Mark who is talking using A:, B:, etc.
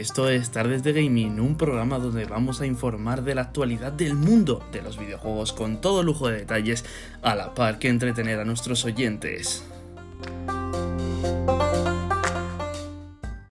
A: Esto es Tardes de Gaming, un programa donde vamos a informar de la actualidad del mundo de los videojuegos con todo lujo de detalles, a la par que entretener a nuestros oyentes.